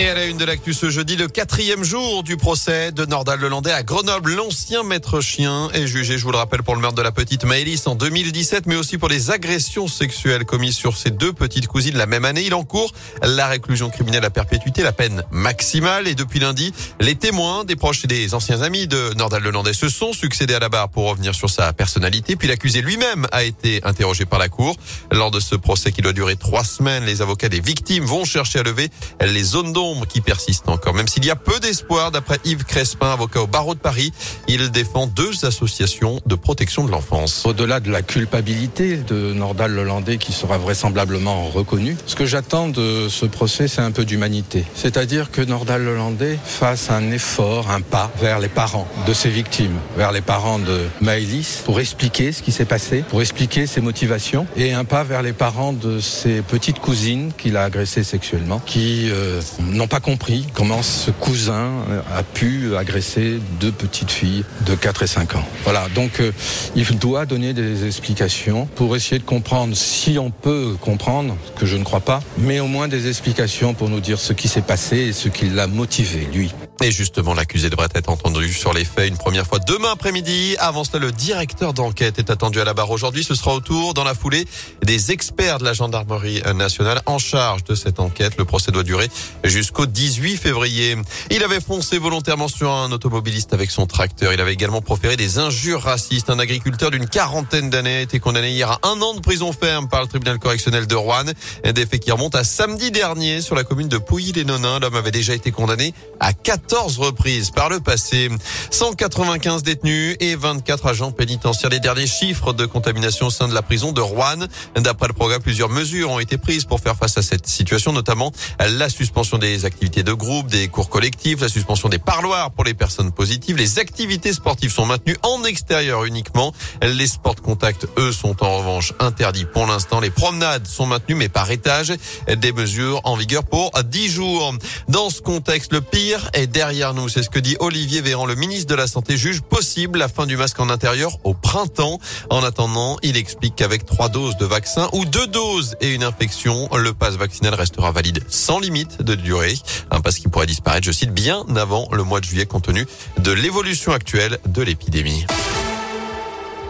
Et à la une de l'actu ce jeudi, le quatrième jour du procès de Nordal Lelandais à Grenoble. L'ancien maître chien est jugé, je vous le rappelle, pour le meurtre de la petite Maëlys en 2017, mais aussi pour les agressions sexuelles commises sur ses deux petites cousines la même année. Il encourt la réclusion criminelle à perpétuité, la peine maximale. Et depuis lundi, les témoins, des proches et des anciens amis de Nordal Lelandais se sont succédés à la barre pour revenir sur sa personnalité. Puis l'accusé lui-même a été interrogé par la cour. Lors de ce procès qui doit durer trois semaines, les avocats des victimes vont chercher à lever les zones d'ombre qui persiste encore. Même s'il y a peu d'espoir, d'après Yves Crespin, avocat au barreau de Paris, il défend deux associations de protection de l'enfance. Au-delà de la culpabilité de Nordal Lelandais qui sera vraisemblablement reconnu, ce que j'attends de ce procès, c'est un peu d'humanité. C'est-à-dire que Nordal Lelandais fasse un effort, un pas vers les parents de ses victimes, vers les parents de Maëlys, pour expliquer ce qui s'est passé, pour expliquer ses motivations, et un pas vers les parents de ses petites cousines qu'il a agressées sexuellement, qui euh, n'ont pas compris comment ce cousin euh, a pu agresser deux petites filles de 4 et 5 ans. Voilà, donc euh, il doit donner des explications pour essayer de comprendre si on peut comprendre, que je ne crois pas, mais au moins des explications pour nous dire ce qui s'est passé et ce qui l'a motivé, lui. Et justement, l'accusé devrait être entendu sur les faits une première fois demain après-midi. Avant cela, le directeur d'enquête est attendu à la barre aujourd'hui. Ce sera autour, dans la foulée, des experts de la gendarmerie nationale en charge de cette enquête. Le procès doit durer jusqu'au 18 février. Il avait foncé volontairement sur un automobiliste avec son tracteur. Il avait également proféré des injures racistes. Un agriculteur d'une quarantaine d'années a été condamné hier à un an de prison ferme par le tribunal correctionnel de Rouen. Des faits qui remontent à samedi dernier sur la commune de Pouilly-les-Nonins. L'homme avait déjà été condamné à 4 14 reprises par le passé. 195 détenus et 24 agents pénitentiaires. Les derniers chiffres de contamination au sein de la prison de Rouen. D'après le programme, plusieurs mesures ont été prises pour faire face à cette situation, notamment la suspension des activités de groupe, des cours collectifs, la suspension des parloirs pour les personnes positives. Les activités sportives sont maintenues en extérieur uniquement. Les sports de contact, eux, sont en revanche interdits pour l'instant. Les promenades sont maintenues, mais par étage. Des mesures en vigueur pour 10 jours. Dans ce contexte, le pire est derrière nous. C'est ce que dit Olivier Véran, le ministre de la Santé, juge possible la fin du masque en intérieur au printemps. En attendant, il explique qu'avec trois doses de vaccin ou deux doses et une infection, le passe vaccinal restera valide sans limite de durée. Un passe qui pourrait disparaître, je cite, bien avant le mois de juillet compte tenu de l'évolution actuelle de l'épidémie.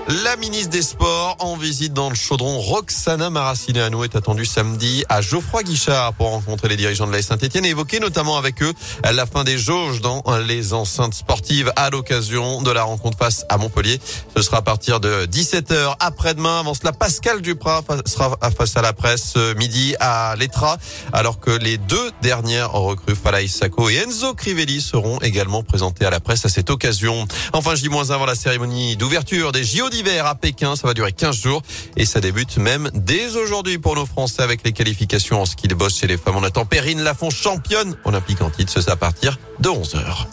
La ministre des Sports en visite dans le chaudron Roxana Maracineanu est attendue samedi à Geoffroy Guichard pour rencontrer les dirigeants de la Saint-Etienne et évoquer notamment avec eux la fin des jauges dans les enceintes sportives à l'occasion de la rencontre face à Montpellier. Ce sera à partir de 17h après-demain. Avant cela, Pascal Duprat sera face à la presse midi à l'Etra alors que les deux dernières recrues Falaï Sako et Enzo Crivelli seront également présentés à la presse à cette occasion. Enfin, je dis moins avant la cérémonie d'ouverture des JO hiver à Pékin. Ça va durer 15 jours et ça débute même dès aujourd'hui pour nos Français avec les qualifications en ski de boss chez les femmes. On attend Perrine Lafont championne olympique en titre. Ce à partir de 11 heures.